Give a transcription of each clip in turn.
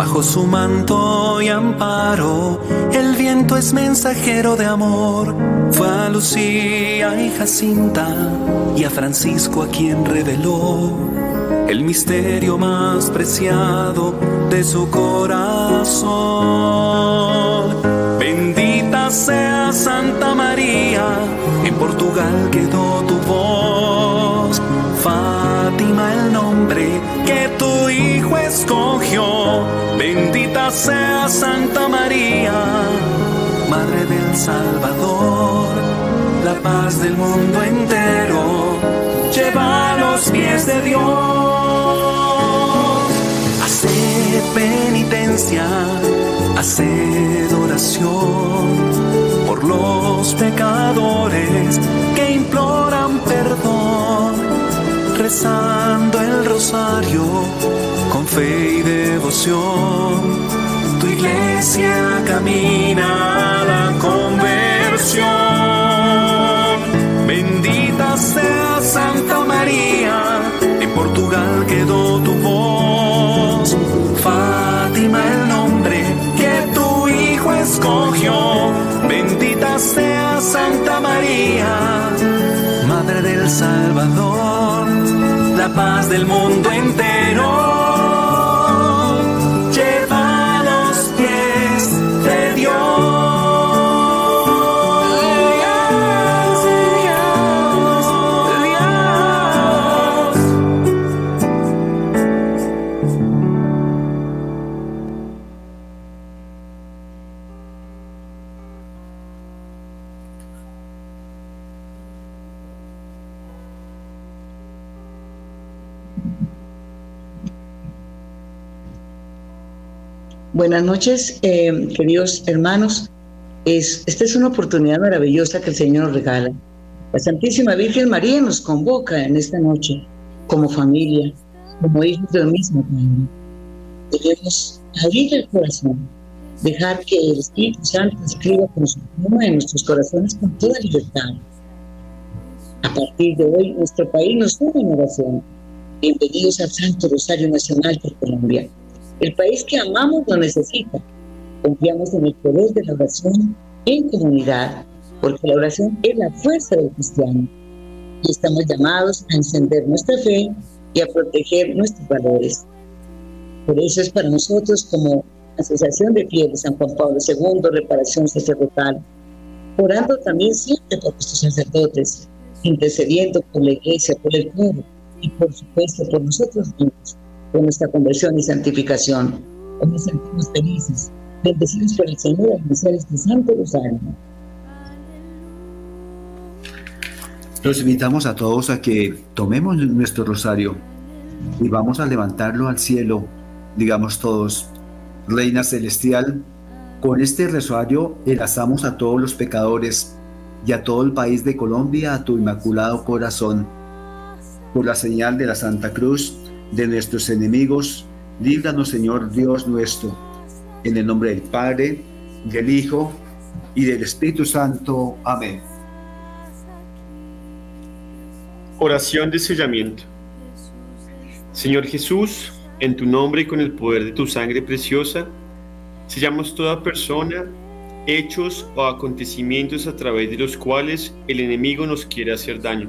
Bajo su manto y amparo, el viento es mensajero de amor. Fue a Lucía y Jacinta y a Francisco a quien reveló el misterio más preciado de su corazón. Bendita sea Santa María, en Portugal quedó tu voz. Fátima el nombre que tu hijo escogió. Bendita sea Santa María, Madre del Salvador, la paz del mundo entero. Lleva a los pies de Dios. Hace penitencia, hace oración por los pecadores que imploran perdón rezando el rosario con fe y devoción. Tu iglesia camina a la conversión. Bendita sea Santa María, en Portugal quedó tu voz. Fátima el nombre que tu hijo escogió. Bendita sea Santa María, Madre del Salvador la paz del mundo entero. Buenas noches, eh, queridos hermanos. Es, esta es una oportunidad maravillosa que el Señor nos regala. La Santísima Virgen María nos convoca en esta noche como familia, como hijos del mismo Padre. Debemos abrir el corazón, dejar que el Espíritu Santo escriba con su pluma en nuestros corazones con toda libertad. A partir de hoy, nuestro país nos une en oración. Bienvenidos al Santo Rosario Nacional de Colombia. El país que amamos lo necesita. Confiamos en el poder de la oración en comunidad, porque la oración es la fuerza del cristiano. Y estamos llamados a encender nuestra fe y a proteger nuestros valores. Por eso es para nosotros como Asociación de Fieles San Juan Pablo II, Reparación Sacerdotal, orando también siempre por nuestros sacerdotes, intercediendo por la iglesia, por el pueblo y por supuesto por nosotros mismos con nuestra conversión y santificación. Hoy nos sentimos felices, bendecidos por el Señor al iniciar este Santo Rosario. Los invitamos a todos a que tomemos nuestro rosario y vamos a levantarlo al cielo, digamos todos, Reina Celestial, con este rosario enlazamos a todos los pecadores y a todo el país de Colombia a tu inmaculado corazón. Por la señal de la Santa Cruz, de nuestros enemigos, líbranos Señor Dios nuestro, en el nombre del Padre, del Hijo y del Espíritu Santo. Amén. Oración de sellamiento. Señor Jesús, en tu nombre y con el poder de tu sangre preciosa, sellamos toda persona, hechos o acontecimientos a través de los cuales el enemigo nos quiere hacer daño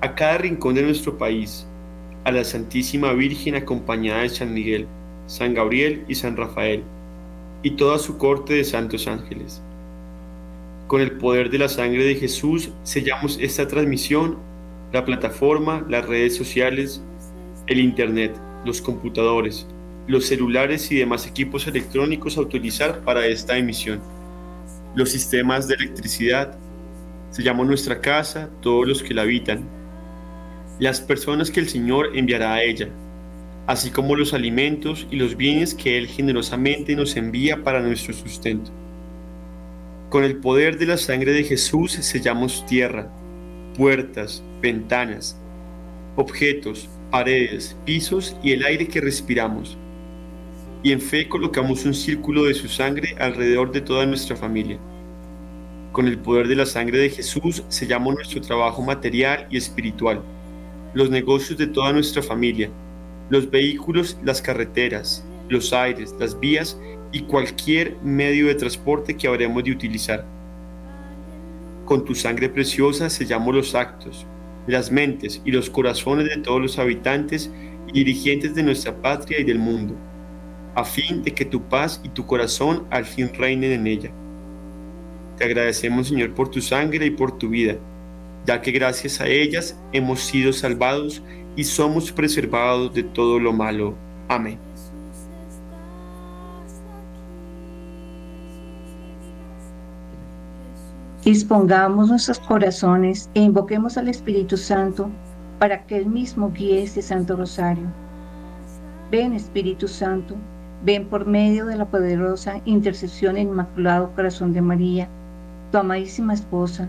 a cada rincón de nuestro país, a la Santísima Virgen acompañada de San Miguel, San Gabriel y San Rafael, y toda su corte de santos ángeles. Con el poder de la sangre de Jesús sellamos esta transmisión, la plataforma, las redes sociales, el Internet, los computadores, los celulares y demás equipos electrónicos a utilizar para esta emisión, los sistemas de electricidad, sellamos nuestra casa, todos los que la habitan, las personas que el Señor enviará a ella, así como los alimentos y los bienes que Él generosamente nos envía para nuestro sustento. Con el poder de la sangre de Jesús sellamos tierra, puertas, ventanas, objetos, paredes, pisos y el aire que respiramos. Y en fe colocamos un círculo de su sangre alrededor de toda nuestra familia. Con el poder de la sangre de Jesús sellamos nuestro trabajo material y espiritual, los negocios de toda nuestra familia, los vehículos, las carreteras, los aires, las vías y cualquier medio de transporte que habremos de utilizar. Con tu sangre preciosa sellamos los actos, las mentes y los corazones de todos los habitantes y dirigentes de nuestra patria y del mundo, a fin de que tu paz y tu corazón al fin reinen en ella. Te agradecemos, Señor, por tu sangre y por tu vida, ya que gracias a ellas hemos sido salvados y somos preservados de todo lo malo. Amén. Dispongamos nuestros corazones e invoquemos al Espíritu Santo para que Él mismo guíe este Santo Rosario. Ven Espíritu Santo, ven por medio de la poderosa intercesión del Inmaculado Corazón de María, tu amadísima esposa,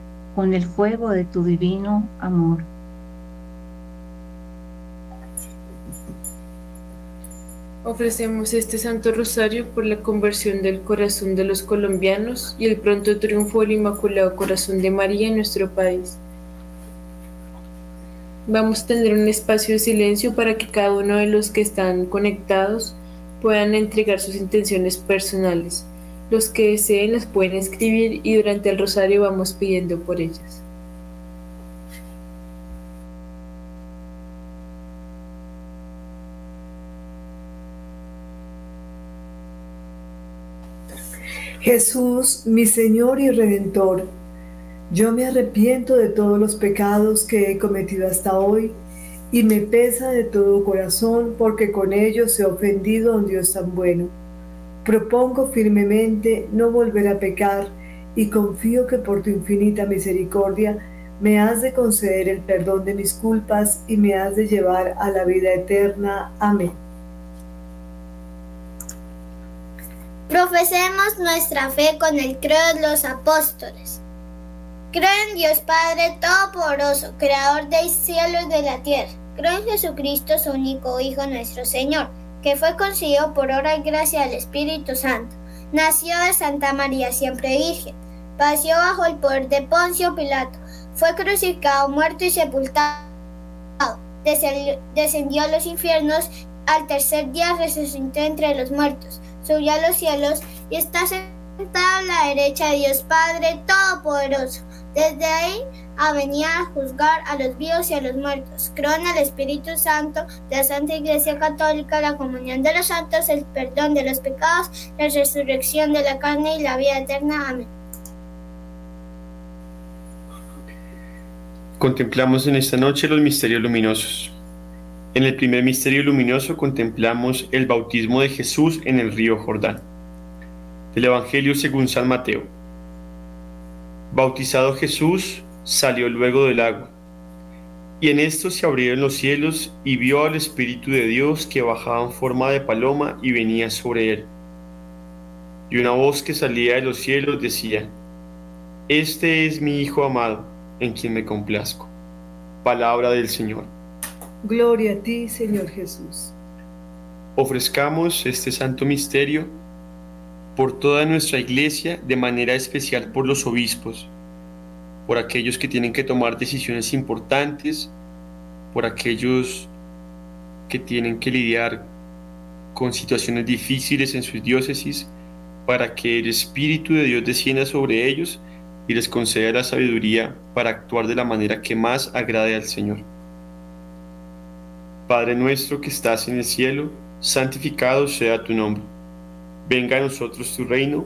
con el fuego de tu divino amor. Ofrecemos este Santo Rosario por la conversión del corazón de los colombianos y el pronto triunfo del Inmaculado Corazón de María en nuestro país. Vamos a tener un espacio de silencio para que cada uno de los que están conectados puedan entregar sus intenciones personales. Los que deseen las pueden escribir y durante el rosario vamos pidiendo por ellas. Jesús, mi Señor y Redentor, yo me arrepiento de todos los pecados que he cometido hasta hoy y me pesa de todo corazón porque con ellos he ofendido a un Dios tan bueno. Propongo firmemente no volver a pecar y confío que por tu infinita misericordia me has de conceder el perdón de mis culpas y me has de llevar a la vida eterna. Amén. Profesemos nuestra fe con el credo de los apóstoles. Creo en Dios Padre Todopoderoso, Creador del cielo y de la tierra. Creo en Jesucristo, su único Hijo, nuestro Señor, que fue concebido por obra y gracia del Espíritu Santo. Nació de Santa María, siempre Virgen. Paseó bajo el poder de Poncio Pilato. Fue crucificado, muerto y sepultado. Descendió a los infiernos. Al tercer día resucitó entre los muertos subió a los cielos y está sentado a la derecha de Dios Padre Todopoderoso. Desde ahí a venir a juzgar a los vivos y a los muertos. Creo en el Espíritu Santo, la Santa Iglesia Católica, la comunión de los santos, el perdón de los pecados, la resurrección de la carne y la vida eterna. Amén. Contemplamos en esta noche los misterios luminosos. En el primer misterio luminoso contemplamos el bautismo de Jesús en el río Jordán. Del Evangelio según San Mateo. Bautizado Jesús, salió luego del agua. Y en esto se abrieron los cielos y vio al Espíritu de Dios que bajaba en forma de paloma y venía sobre él. Y una voz que salía de los cielos decía, Este es mi Hijo amado, en quien me complazco. Palabra del Señor. Gloria a ti, Señor Jesús. Ofrezcamos este santo misterio por toda nuestra iglesia, de manera especial por los obispos, por aquellos que tienen que tomar decisiones importantes, por aquellos que tienen que lidiar con situaciones difíciles en sus diócesis, para que el Espíritu de Dios descienda sobre ellos y les conceda la sabiduría para actuar de la manera que más agrade al Señor. Padre nuestro que estás en el cielo, santificado sea tu nombre. Venga a nosotros tu reino,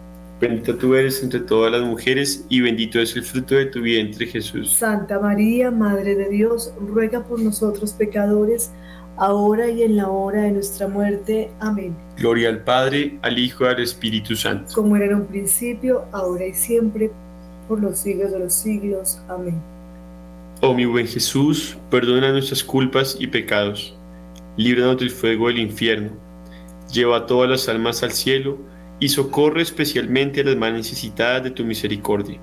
Bendita tú eres entre todas las mujeres, y bendito es el fruto de tu vientre Jesús. Santa María, Madre de Dios, ruega por nosotros pecadores, ahora y en la hora de nuestra muerte. Amén. Gloria al Padre, al Hijo y al Espíritu Santo. Como era en un principio, ahora y siempre, por los siglos de los siglos. Amén. Oh mi buen Jesús, perdona nuestras culpas y pecados, líbranos del fuego del infierno, lleva a todas las almas al cielo y socorre especialmente a las más necesitadas de tu misericordia.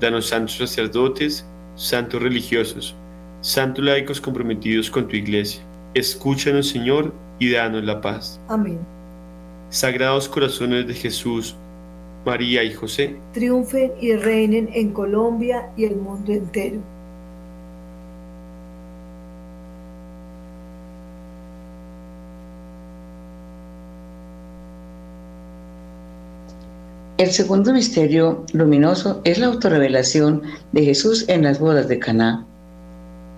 Danos santos sacerdotes, santos religiosos, santos laicos comprometidos con tu iglesia. Escúchanos, Señor, y danos la paz. Amén. Sagrados corazones de Jesús, María y José, triunfen y reinen en Colombia y el mundo entero. El segundo misterio luminoso es la autorrevelación de Jesús en las bodas de Caná.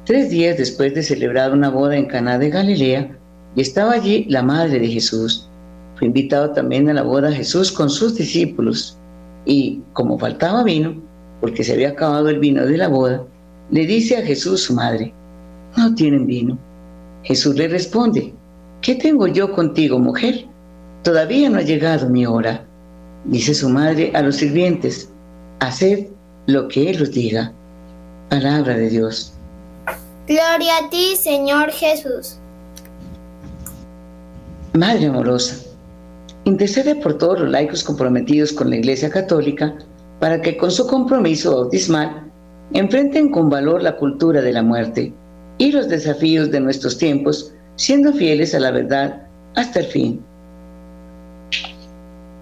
Tres días después de celebrar una boda en Caná de Galilea, y estaba allí la madre de Jesús. Fue invitado también a la boda Jesús con sus discípulos, y como faltaba vino, porque se había acabado el vino de la boda, le dice a Jesús su madre, no tienen vino. Jesús le responde, ¿qué tengo yo contigo, mujer? Todavía no ha llegado mi hora. Dice su madre a los sirvientes, haced lo que Él os diga. Palabra de Dios. Gloria a ti, Señor Jesús. Madre amorosa, intercede por todos los laicos comprometidos con la Iglesia Católica para que con su compromiso bautismal enfrenten con valor la cultura de la muerte y los desafíos de nuestros tiempos, siendo fieles a la verdad hasta el fin.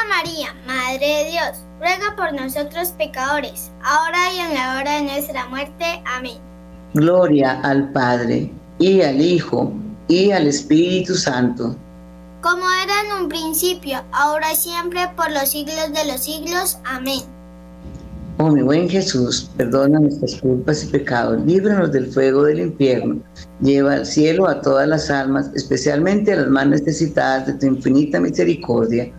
Santa María, Madre de Dios, ruega por nosotros pecadores, ahora y en la hora de nuestra muerte. Amén. Gloria al Padre y al Hijo, y al Espíritu Santo. Como era en un principio, ahora y siempre, por los siglos de los siglos. Amén. Oh mi buen Jesús, perdona nuestras culpas y pecados, líbranos del fuego del infierno, lleva al cielo a todas las almas, especialmente a las más necesitadas de tu infinita misericordia,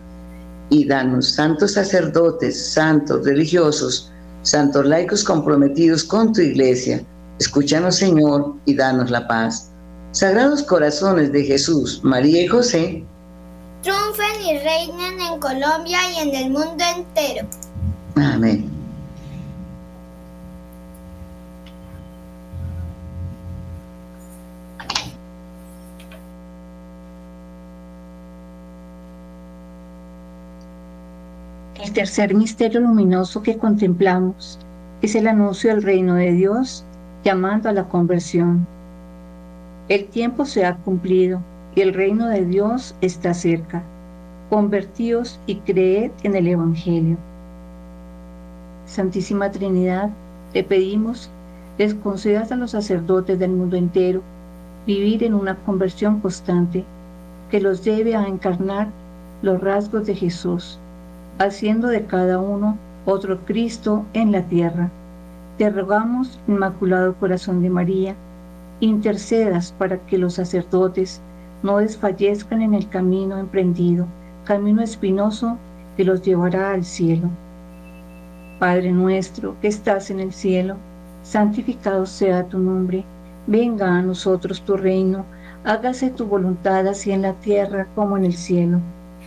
y danos santos sacerdotes, santos religiosos, santos laicos comprometidos con tu iglesia, Escúchanos, Señor, y danos la paz. Sagrados corazones de Jesús, María y José, triunfen y reinen en Colombia y en el mundo entero. Amén. El tercer misterio luminoso que contemplamos es el anuncio del reino de Dios llamando a la conversión. El tiempo se ha cumplido y el reino de Dios está cerca. Convertíos y creed en el Evangelio. Santísima Trinidad, te pedimos, les concedas a los sacerdotes del mundo entero vivir en una conversión constante que los lleve a encarnar los rasgos de Jesús, haciendo de cada uno otro Cristo en la tierra. Te rogamos, Inmaculado Corazón de María, intercedas para que los sacerdotes no desfallezcan en el camino emprendido, camino espinoso que los llevará al cielo. Padre nuestro que estás en el cielo, santificado sea tu nombre, venga a nosotros tu reino, hágase tu voluntad así en la tierra como en el cielo.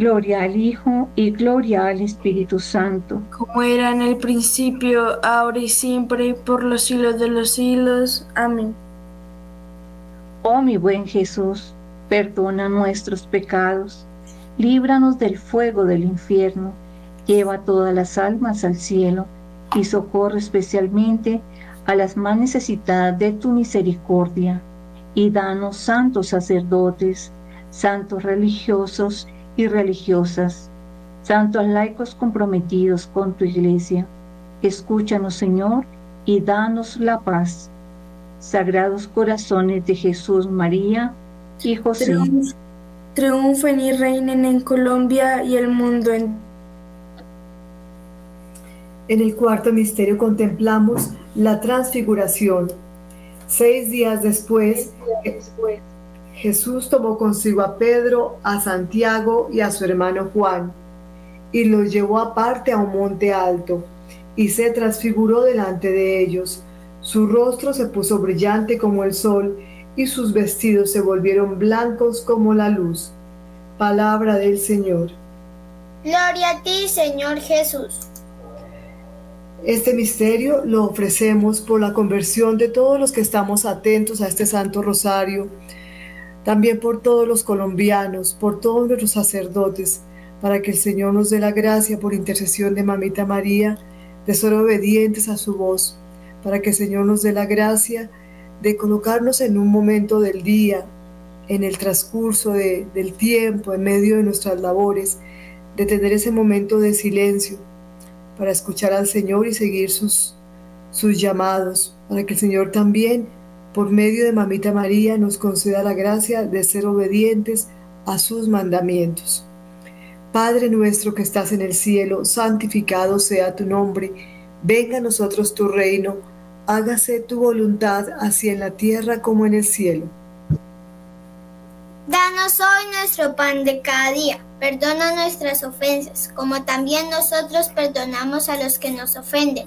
gloria al Hijo y gloria al Espíritu Santo. Como era en el principio, ahora y siempre, por los siglos de los siglos. Amén. Oh mi buen Jesús, perdona nuestros pecados, líbranos del fuego del infierno, lleva todas las almas al cielo y socorre especialmente a las más necesitadas de tu misericordia. Y danos santos sacerdotes, santos religiosos y religiosas, santos laicos comprometidos con tu iglesia. Escúchanos, Señor, y danos la paz. Sagrados corazones de Jesús, María, y José. Triunfen y reinen en Colombia y el mundo en En el cuarto misterio contemplamos la transfiguración. Seis días después, Jesús tomó consigo a Pedro, a Santiago y a su hermano Juan, y los llevó aparte a un monte alto, y se transfiguró delante de ellos. Su rostro se puso brillante como el sol, y sus vestidos se volvieron blancos como la luz. Palabra del Señor. Gloria a ti, Señor Jesús. Este misterio lo ofrecemos por la conversión de todos los que estamos atentos a este Santo Rosario, también por todos los colombianos, por todos nuestros sacerdotes, para que el Señor nos dé la gracia por intercesión de Mamita María de ser obedientes a su voz, para que el Señor nos dé la gracia de colocarnos en un momento del día, en el transcurso del tiempo, en medio de nuestras labores, de tener ese momento de silencio para escuchar al Señor y seguir sus, sus llamados, para que el Señor también, por medio de Mamita María, nos conceda la gracia de ser obedientes a sus mandamientos. Padre nuestro que estás en el cielo, santificado sea tu nombre, venga a nosotros tu reino hágase tu voluntad así en la tierra como en el cielo. Danos hoy nuestro pan de cada día. Perdona nuestras ofensas, como también nosotros perdonamos a los que nos ofenden.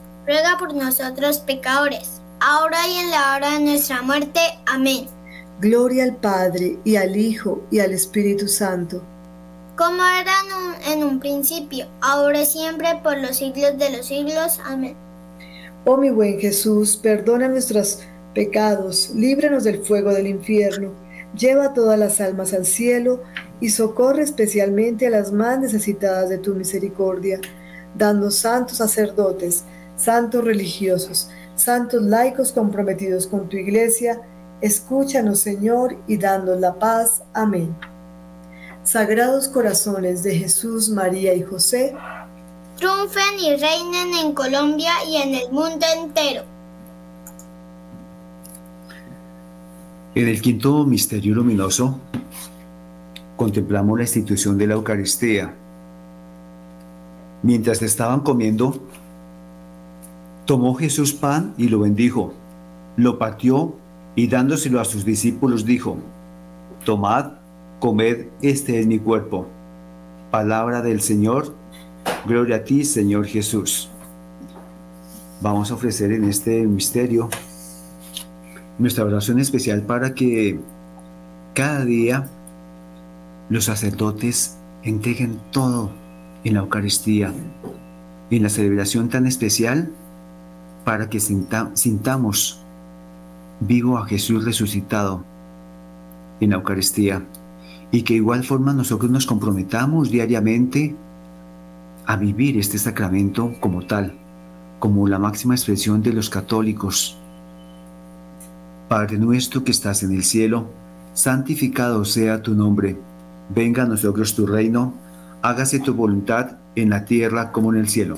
ruega por nosotros pecadores, ahora y en la hora de nuestra muerte. Amén. Gloria al Padre, y al Hijo, y al Espíritu Santo. Como era en un, principio, ahora y siempre, por los siglos de los siglos. Amén. Oh mi buen Jesús, perdona nuestros pecados, líbranos del fuego del infierno, lleva todas las almas al cielo y socorre especialmente a las más necesitadas de tu misericordia, dando santos sacerdotes, santos religiosos, santos laicos comprometidos con tu iglesia, escúchanos Señor y danos la paz. Amén. Sagrados corazones de Jesús, María y José, triunfen y reinen en Colombia y en el mundo entero. En el quinto misterio luminoso contemplamos la institución de la Eucaristía. Mientras estaban comiendo, Tomó Jesús pan y lo bendijo, lo partió y dándoselo a sus discípulos dijo, Tomad, comed, este es mi cuerpo. Palabra del Señor, gloria a ti, Señor Jesús. Vamos a ofrecer en este misterio nuestra oración especial para que cada día los sacerdotes entreguen todo en la Eucaristía, en la celebración tan especial para que sintamos vivo a Jesús resucitado en la Eucaristía y que igual forma nosotros nos comprometamos diariamente a vivir este sacramento como tal, como la máxima expresión de los católicos. Padre nuestro que estás en el cielo, santificado sea tu nombre, venga a nosotros tu reino, hágase tu voluntad en la tierra como en el cielo.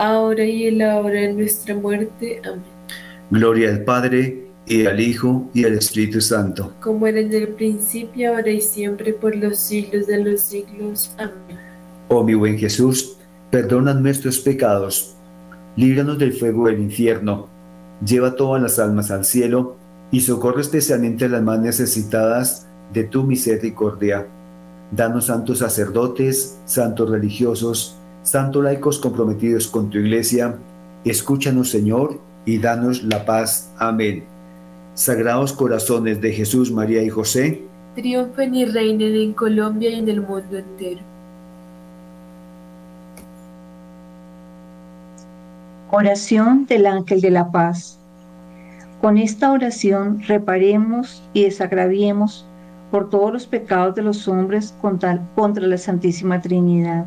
ahora y en la hora de nuestra muerte. Amén. Gloria al Padre, y al Hijo, y al Espíritu Santo. Como era en el principio, ahora y siempre, por los siglos de los siglos. Amén. Oh mi buen Jesús, perdona nuestros pecados, líbranos del fuego del infierno, lleva todas las almas al cielo, y socorre especialmente a las más necesitadas de tu misericordia. Danos santos sacerdotes, santos religiosos, santos laicos comprometidos con tu iglesia, escúchanos Señor y danos la paz. Amén. Sagrados corazones de Jesús, María y José, triunfen y reinen en Colombia y en el mundo entero. Oración del Ángel de la Paz. Con esta oración reparemos y desagraviemos por todos los pecados de los hombres contra, contra la Santísima Trinidad.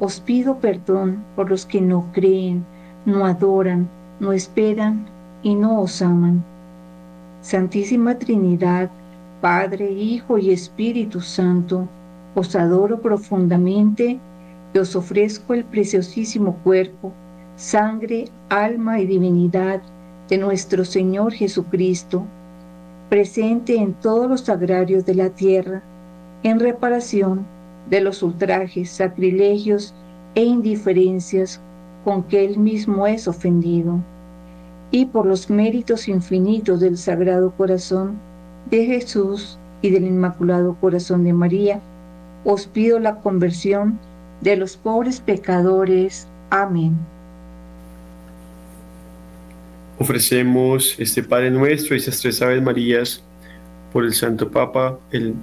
Os pido perdón por los que no creen, no adoran, no esperan y no os aman. Santísima Trinidad, Padre, Hijo y Espíritu Santo, os adoro profundamente y os ofrezco el preciosísimo cuerpo, sangre, alma y divinidad de nuestro Señor Jesucristo, presente en todos los sagrarios de la tierra, en reparación de los ultrajes, sacrilegios e indiferencias con que Él mismo es ofendido, y por los méritos infinitos del Sagrado Corazón de Jesús y del Inmaculado Corazón de María, os pido la conversión de los pobres pecadores. Amén. Ofrecemos este Padre nuestro y esas tres Aves Marías por el Santo Papa, el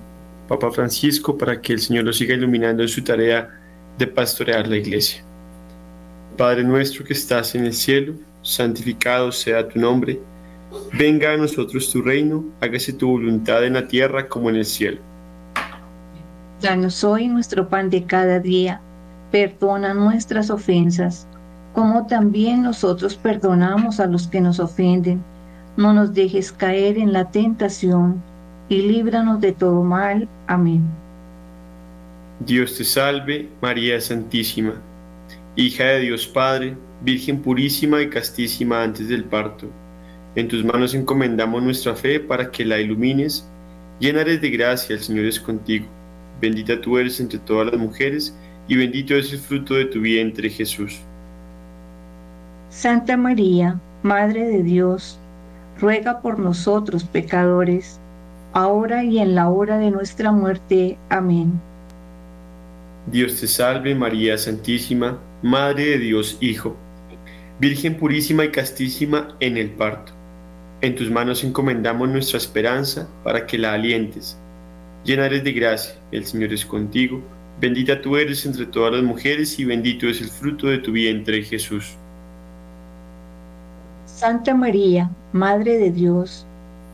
Papa Francisco, para que el Señor lo siga iluminando en su tarea de pastorear la Iglesia. Padre nuestro que estás en el cielo, santificado sea tu nombre. Venga a nosotros tu reino, hágase tu voluntad en la tierra como en el cielo. Danos hoy nuestro pan de cada día. Perdona nuestras ofensas como también nosotros perdonamos a los que nos ofenden. No nos dejes caer en la tentación y líbranos de todo mal. Amén. Dios te salve, María Santísima, hija de Dios Padre, Virgen purísima y castísima antes del parto. En tus manos encomendamos nuestra fe para que la ilumines. Llena eres de gracia, el Señor es contigo. Bendita tú eres entre todas las mujeres, y bendito es el fruto de tu vientre, Jesús. Santa María, Madre de Dios, ruega por nosotros pecadores, ahora y en la hora de nuestra muerte. Amén. Dios te salve María Santísima, Madre de Dios Hijo, Virgen purísima y castísima en el parto. En tus manos encomendamos nuestra esperanza para que la alientes. Llena eres de gracia, el Señor es contigo Bendita tú eres entre todas las mujeres y bendito es el fruto de tu vientre, Jesús. Santa María, Madre de Dios,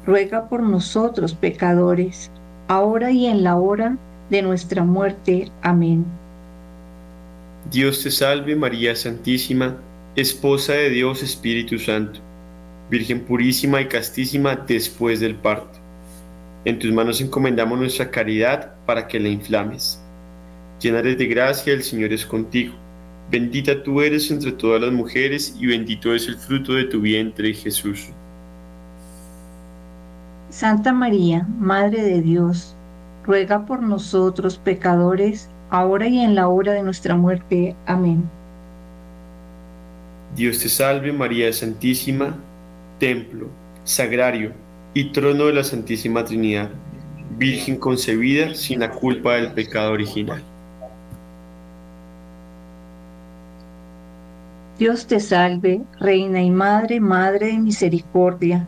ruega por nosotros pecadores, ahora y en la hora de nuestra muerte. Amén. Dios te salve María Santísima, Esposa de Dios Espíritu Santo, Virgen purísima y castísima después del parto. En tus manos encomendamos nuestra caridad para que la inflames llena eres de gracia, el Señor es contigo. Bendita tú eres entre todas las mujeres y bendito es el fruto de tu vientre, Jesús. Santa María, Madre de Dios, ruega por nosotros pecadores, ahora y en la hora de nuestra muerte. Amén. Dios te salve María Santísima, templo, sagrario y trono de la Santísima Trinidad, Virgen concebida sin la culpa del pecado original. Dios te salve, Reina y Madre, Madre de Misericordia,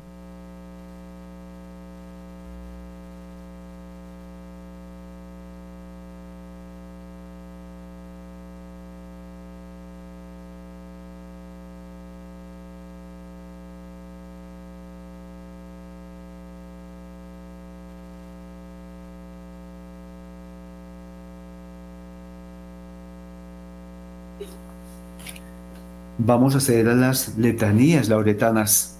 Vamos a hacer a las letanías lauretanas.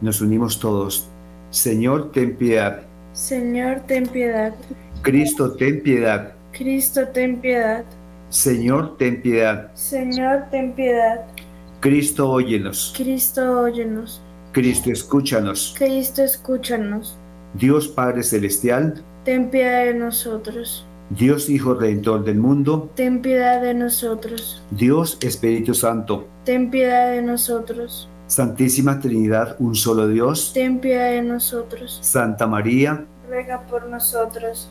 Nos unimos todos. Señor, ten piedad. Señor, ten piedad. Cristo, ten piedad. Cristo, ten piedad. Señor, ten piedad. Señor, ten piedad. Cristo, óyenos. Cristo, óyenos. Cristo, escúchanos. Cristo, escúchanos. Dios Padre Celestial, ten piedad de nosotros. Dios Hijo Redentor del mundo, ten piedad de nosotros. Dios Espíritu Santo, ten piedad de nosotros. Santísima Trinidad, un solo Dios, ten piedad de nosotros. Santa María, ruega por nosotros.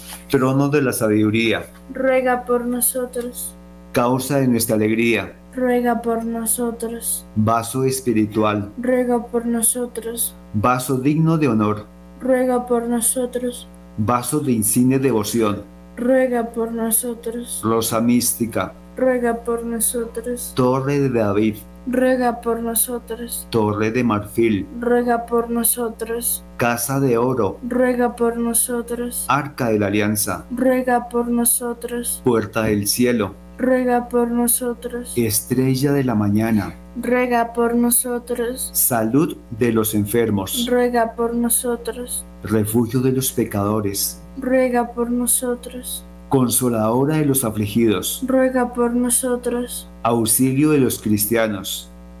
Trono de la sabiduría, ruega por nosotros. Causa de nuestra alegría, ruega por nosotros. Vaso espiritual, ruega por nosotros. Vaso digno de honor, ruega por nosotros. Vaso de insigne devoción, ruega por nosotros. Rosa mística, ruega por nosotros. Torre de David, ruega por nosotros. Torre de marfil, ruega por nosotros. Casa de oro, ruega por nosotros. Arca de la Alianza, ruega por nosotros. Puerta del cielo, ruega por nosotros. Estrella de la mañana, ruega por nosotros. Salud de los enfermos, ruega por nosotros. Refugio de los pecadores, ruega por nosotros. Consoladora de los afligidos, ruega por nosotros. auxilio de los cristianos,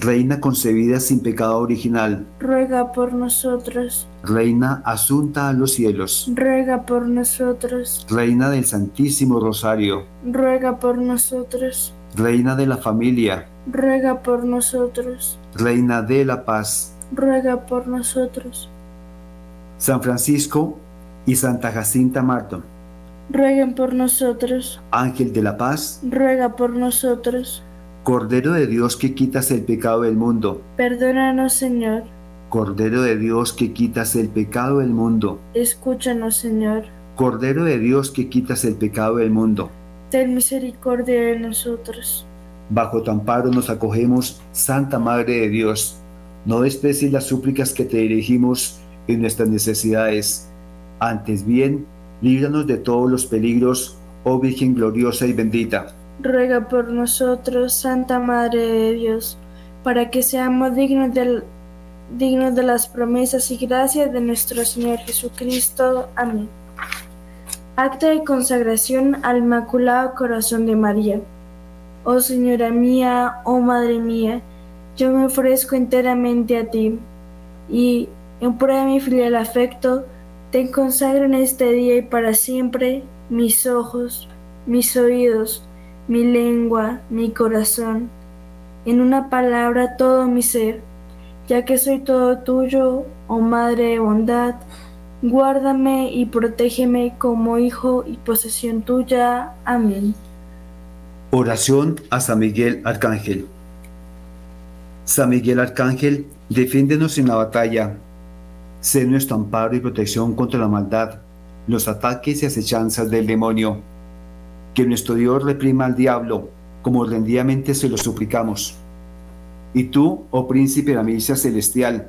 Reina concebida sin pecado original, ruega por nosotros. Reina asunta a los cielos, ruega por nosotros. Reina del Santísimo Rosario, ruega por nosotros. Reina de la familia, ruega por nosotros. Reina de la paz, ruega por nosotros. San Francisco y Santa Jacinta Marto, rueguen por nosotros. Ángel de la paz, ruega por nosotros. Cordero de Dios que quitas el pecado del mundo, Perdónanos, Señor. Cordero de Dios que quitas el pecado del mundo, Escúchanos, Señor. Cordero de Dios que quitas el pecado del mundo. Ten misericordia de nosotros. Bajo tu amparo nos acogemos, Santa Madre de Dios. No desprecies las súplicas que te dirigimos en nuestras necesidades. Antes bien, líbranos de todos los peligros, oh Virgen gloriosa y bendita. Ruega por nosotros, Santa Madre de Dios, para que seamos dignos, del, dignos de las promesas y gracias de nuestro Señor Jesucristo. Amén. Acta de consagración al Inmaculado Corazón de María. Oh Señora mía, oh Madre mía, yo me ofrezco enteramente a ti y, en prueba de mi filial afecto, te consagro en este día y para siempre mis ojos, mis oídos, mi lengua, mi corazón, en una palabra todo mi ser, ya que soy todo tuyo, oh Madre de bondad, guárdame y protégeme como hijo y posesión tuya. Amén. Oración a San Miguel Arcángel. San Miguel Arcángel, defiéndenos en la batalla. Sé nuestro amparo y protección contra la maldad, los ataques y acechanzas del demonio. Que nuestro Dios reprima al diablo, como rendidamente se lo suplicamos. Y tú, oh príncipe de la milicia celestial,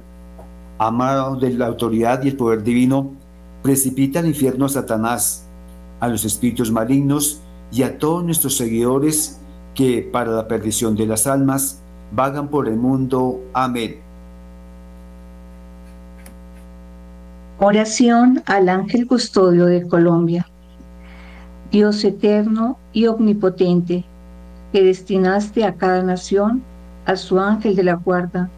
amado de la autoridad y el poder divino, precipita al infierno a Satanás, a los espíritus malignos y a todos nuestros seguidores que, para la perdición de las almas, vagan por el mundo. Amén. Oración al ángel custodio de Colombia. Dios eterno y omnipotente, que destinaste a cada nación a su ángel de la guarda,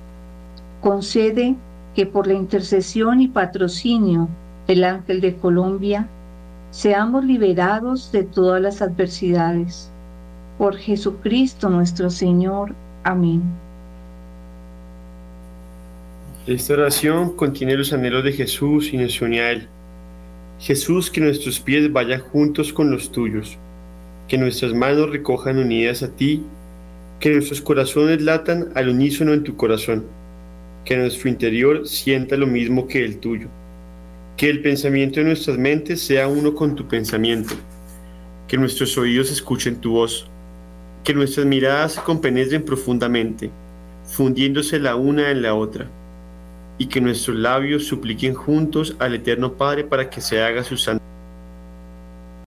concede que por la intercesión y patrocinio del ángel de Colombia, seamos liberados de todas las adversidades. Por Jesucristo nuestro Señor. Amén. Esta oración contiene los anhelos de Jesús y nos a Él. Jesús, que nuestros pies vayan juntos con los tuyos, que nuestras manos recojan unidas a ti, que nuestros corazones latan al unísono en tu corazón, que nuestro interior sienta lo mismo que el tuyo, que el pensamiento de nuestras mentes sea uno con tu pensamiento, que nuestros oídos escuchen tu voz, que nuestras miradas se compenetren profundamente, fundiéndose la una en la otra y que nuestros labios supliquen juntos al Eterno Padre para que se haga su santa